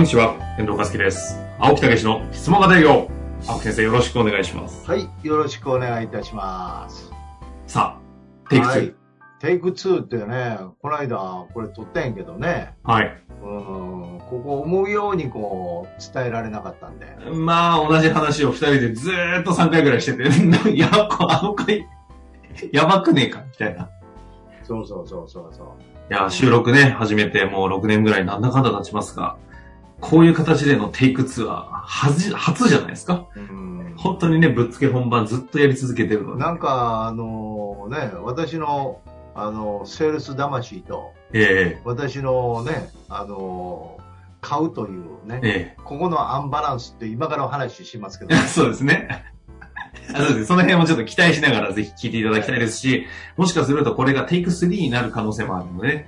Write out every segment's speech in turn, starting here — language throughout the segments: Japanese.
んにちは、遠藤和樹です。青木武の質問型営業。青木先生、よろしくお願いします。はい、よろしくお願いいたします。さあ、テイク2。はい。テイク2ってね、この間これ撮ったんやけどね、はい。うん、ここ思うようにこう伝えられなかったんで。まあ、同じ話を二人でずーっと3回ぐらいしてて、い や、あの回、やばくねえか、みたいな。そうそうそうそうそう。いや、収録ね、始めてもう6年ぐらいなんだかんだ経ちますが、こういう形でのテイク2は、はじ、初じゃないですか。うん、本当にね、ぶっつけ本番ずっとやり続けてるので。なんか、あのね、私の、あの、セールス魂と、え私のね、あの買うというねえ、えここのアンバランスって今からお話ししますけどえ、そうですね。あそうですその辺もちょっと期待しながらぜひ聞いていただきたいですし、もしかするとこれがテイク3になる可能性もあるのでね。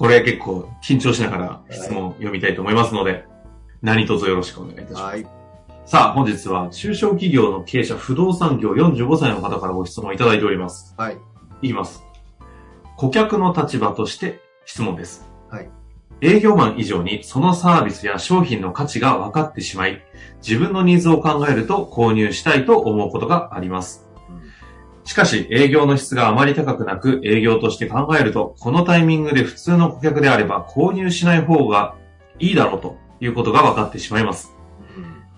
これ結構緊張しながら質問を読みたいと思いますので、何卒よろしくお願いいたします。はい。さあ、本日は中小企業の経営者不動産業45歳の方からご質問いただいております。はい。言います。顧客の立場として質問です。はい。営業マン以上にそのサービスや商品の価値が分かってしまい、自分のニーズを考えると購入したいと思うことがあります。しかし、営業の質があまり高くなく、営業として考えると、このタイミングで普通の顧客であれば購入しない方がいいだろうということが分かってしまいます。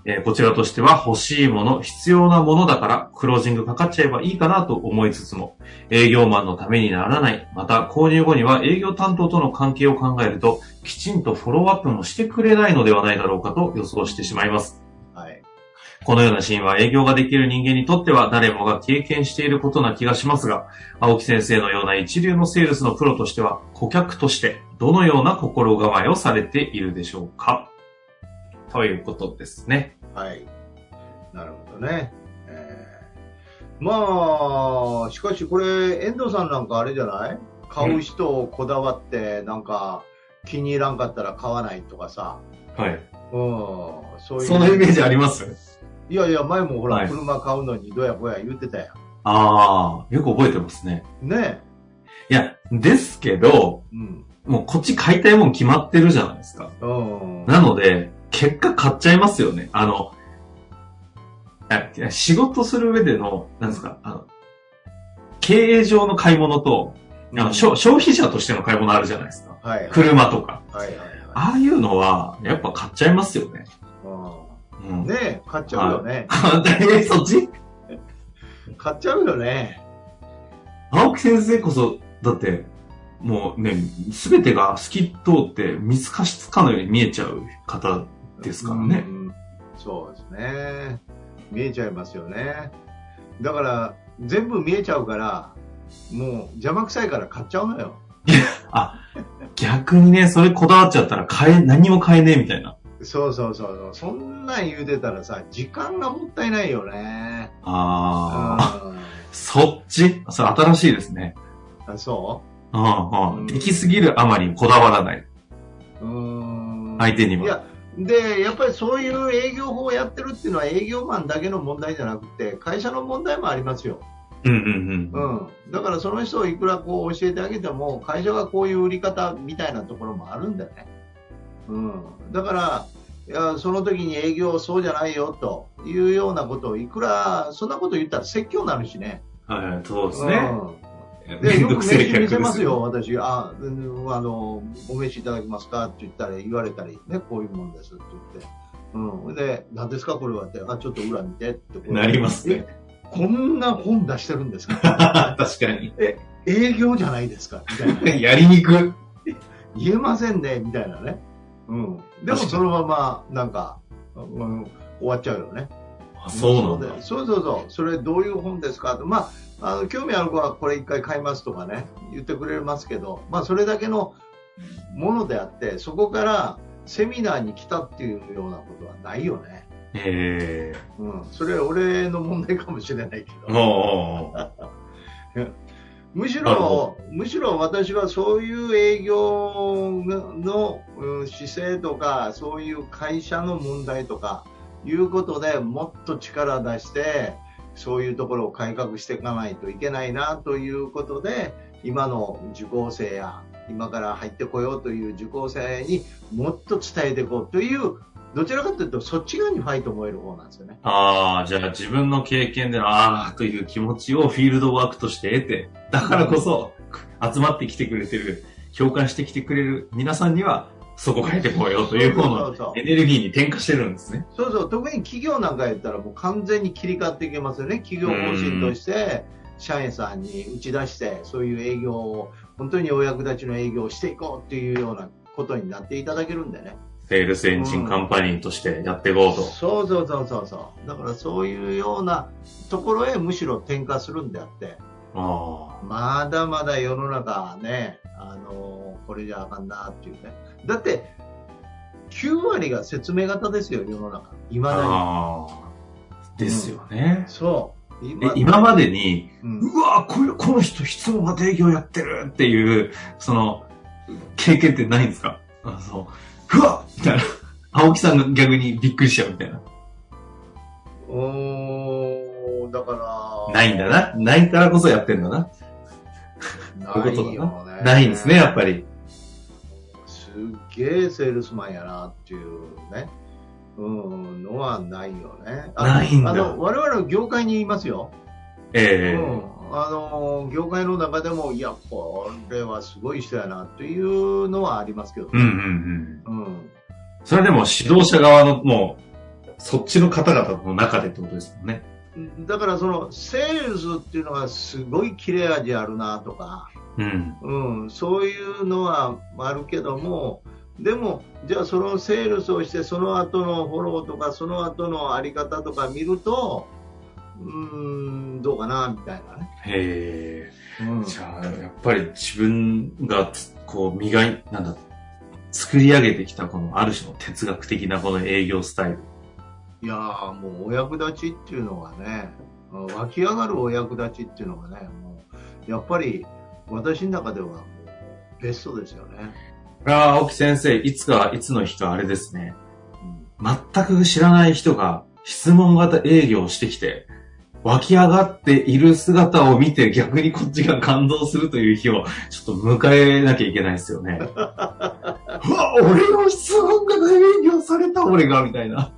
えーこちらとしては欲しいもの、必要なものだから、クロージングかかっちゃえばいいかなと思いつつも、営業マンのためにならない、また購入後には営業担当との関係を考えると、きちんとフォローアップもしてくれないのではないだろうかと予想してしまいます。はい。このようなシーンは営業ができる人間にとっては誰もが経験していることな気がしますが、青木先生のような一流のセールスのプロとしては、顧客としてどのような心構えをされているでしょうか？ということですね。はい。なるほどね。えーまあ、しかしこれ、遠藤さんなんかあれじゃない？買う人をこだわって、なんか、気に入らんかったら買わないとかさ。はい。うん。そういう。そのイメージあります？いやいや、前もほら、はい車買うのにどやぼや言ってたやああ、よく覚えてますね。ん。ねいや、ですけど、うん。もうこっち買いたいもん決まってるじゃないですか。うん。なので、結果買っちゃいますよね。あの、いや仕事する上での、なんですか、あの、経営上の買い物と、あの、消消費者としての買い物あるじゃないですか。はいはい。車とか。はいはいはい。ああいうのは、やっぱ買っちゃいますよね。ねえ、買っちゃうよね。えそっち？買っちゃうよね。青木先生こそ、だって、もうね、すべてが透き通って見透かしつかのように見えちゃう方ですからねう。んそうですね。見えちゃいますよね。だから、全部見えちゃうから、もう邪魔くさいから買っちゃうのよ。逆にね、それこだわっちゃったら買え、何も買えねえみたいな。そうそうそうそう。そんなん言うてたらさ、時間がもったいないよね。ああ、うんそっち？それ新しいですね。あそう？んう。できすぎるあまりこだわらない。うん。相手にも。いや、で、やっぱりそういう営業法をやってるっていうのは営業マンだけの問題じゃなくて、会社の問題もありますよ。うんうんううん。ん。だからその人をいくらこう教えてあげても、会社がこういう売り方みたいなところもあるんだよね。うん。だから、いや、その時に営業そうじゃないよというようなことをいくら、そんなこと言ったら説教になるしね。はいはい、そうですね。うん。で、よくめんどくせえ飯見せますすよ、よ。私。あ、うんあの、お飯いただけますかって言ったら言われたり、ね、こういうもんですって言って。うん。で、何ですかこれはって、あ、ちょっと裏見てって。こうなりますね。えこんな本出してるんですか？確かに。営業じゃないですか？みたいな。やりにく。言えませんねみたいなね。うん。でもそのまま、なんか、うん、終わっちゃうよね。あそうなんだ。そうそうそう。それどういう本ですか？と。まあ、あの、興味ある子はこれ一回買いますとかね、言ってくれますけど、まあ、それだけの、ものであって、そこからセミナーに来たっていうようなことはないよね。えうん。それは俺の問題かもしれないけえど。むしろ、むしろ私はそういう営業のうん姿勢とか、そういう会社の問題とか、いうことでもっと力出して、そういうところを改革していかないといけないなということで、今の受講生や、今から入ってこようという受講生にもっと伝えていこうという、どちらかというとそっち側にファイトを燃える方なんですよね。ああ、じゃあ自分の経験でのああという気持ちをフィールドワークとして得て、だからこそ集まってきてくれてる、共感してきてくれる皆さんにはそこ変えてこうよという方のエネルギーに転化してるんですね。そうそう、特に企業なんかやったらもう完全に切り替わっていけますよね。企業方針として、社員さんに打ち出して、そういう営業を、本当にお役立ちの営業をしていこうっていうようなことになっていただけるんでね。セールスエンジンカンパニーとしてやっていこうと。そうそうそうそうそう。だからそういうようなところへむしろ転化するんであって、あまだまだ世の中ね、あのこれじゃあかんなっていうね。だって、9割が説明型ですよ、世の中。未あ。だに。ですよね。そう。え今までに、うんうわこれこの人質問型営業やってるっていう、その、経験ってないんですか？あそう。うわみたいな。青木さんが逆にびっくりしちゃうみたいな。おーだから。ないんだな。ないからこそやってんだな。ないよね。ないんですね、やっぱり。すっげえセールスマンやなっていうね。うん、のはないよね。あないんだあの、我々の業界にいますよ。ええうん。あの、業界の中でも、いや、これはすごい人やなっていうのはありますけどうんうんうん。うん。それでも指導者側のもう、そっちの方々の中でってことですもんね。だからそのセールスっていうのがすごい切れ味あるなとか、うん。うん、そういうのはあるけども、でも、じゃあそのセールスをして、その後のフォローとか、その後のあり方とか見ると、うーん、どうかな、みたいなね。へえ。うん、じゃあ、やっぱり自分がつ、こう、磨い、なんだ、作り上げてきたこの、ある種の哲学的なこの営業スタイル。いやーもうお役立ちっていうのがね、うん湧き上がるお役立ちっていうのがね、もうやっぱり私の中ではもうベストですよね。ああ、青木先生、いつか、いつの日かあれですね。うん全く知らない人が質問型営業をしてきて、湧き上がっている姿を見て逆にこっちが感動するという日をちょっと迎えなきゃいけないですよね。うわ、俺の質問型営業された俺が、みたいな。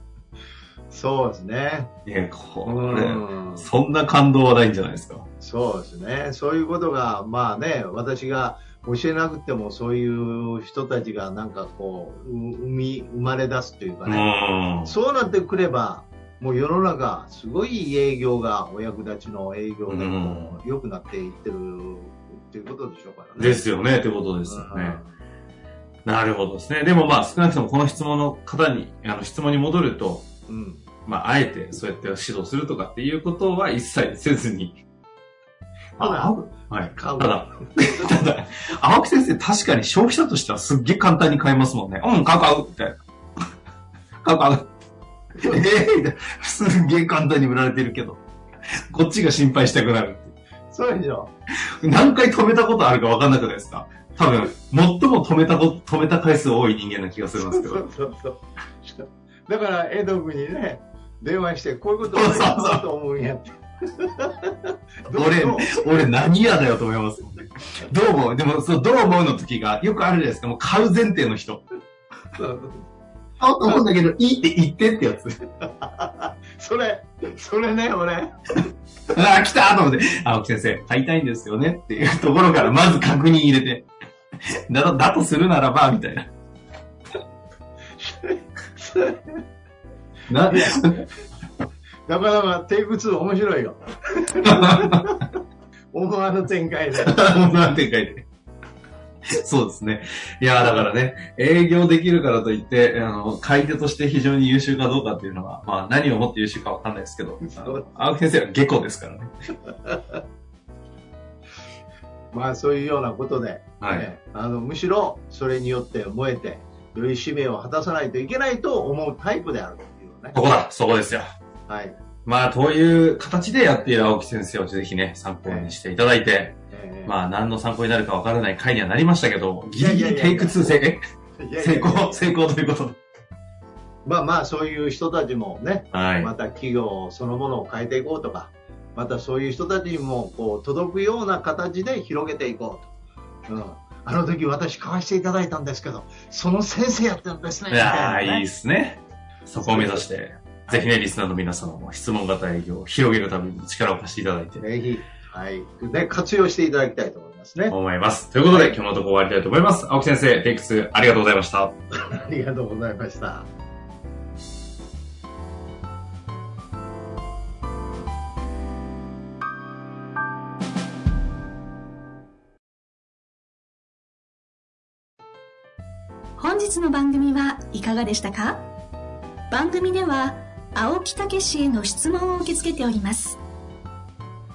そうですね。いや、こうれ、んそんな感動はないんじゃないですか。そうですね。そういうことが、まあね、私が教えなくてもそういう人たちがなんかこう、う生み、生まれ出すというかうね。ん。そうなってくれば、もう世の中、すごい営業がお役立ちの営業でこう良くなっていってるっていうことでしょうからね。ですよね、ってことですよね。なるほどですね。でもまあ少なくともこの質問の方に、あの質問に戻ると、うん。うん。まああえてそうやって指導するとかっていうことは一切せずに。ただあはい。買うただ、ただ、青木先生確かに消費者としてはすっげえ簡単に買えますもんね。うん、買う買うみたいな。買う 買う。ええ。すっげえ簡単に売られてるけど。こっちが心配したくなるって。そうでしょ。何回止めたことあるか分かんなくないですか？多分、最も止めたこ、止めた回数多い人間な気がするんですけそど。うそうそう。だから、江戸君にね、電話して、こういうことを言おうと思うんやって。どう俺どう、俺何やだよと思いますもんね。どう思う？でも、そう、どう思うの時がよくあるじゃないですか。もう買う前提の人。そう買おうと思うんだけど、いいって言ってってやつ。それ、それね、俺。あ あ、来たと思って、青木先生、買いたいんですよねっていうところからまず確認入れて。だと、だとするならば、みたいな。な、なかなかテイク2面白いよ。思わぬ展開で。なんて書いて。そうですね。いや、だからね、営業できるからといって、あの、買い手として非常に優秀かどうかっていうのは、まあ何をもって優秀かわかんないですけど、青木先生は下戸ですからね。まあそういうようなことで、はい。ねあのむしろそれによって燃えて、より使命を果たさないといけないと思うタイプであるというね。ここだ、そこですよ。はい。まあ、こういう形でやっている青木先生をぜひね、参考にしていただいて、えーまあ、何の参考になるかわからない回にはなりましたけど、ギリギリテイク2成成功、成功ということで。まあまあそういう人たちもね、はい。また企業そのものを変えていこうとか、またそういう人たちにもこう届くような形で広げていこうと。うん、あの時私買わせていただいたんですけど、その先生やったんですね。いやー、いいですね。そこを目指して、ぜひね、リスナーの皆様も質問型営業を広げるために力を貸していただいて、ぜひ、はい。ね、活用していただきたいと思いますね。思います。ということで、今日のところ終わりたいと思います。青木先生、テイク2ありがとうございました。ありがとうございました。本日の番組はいかがでしたか？番組では青木武氏への質問を受け付けております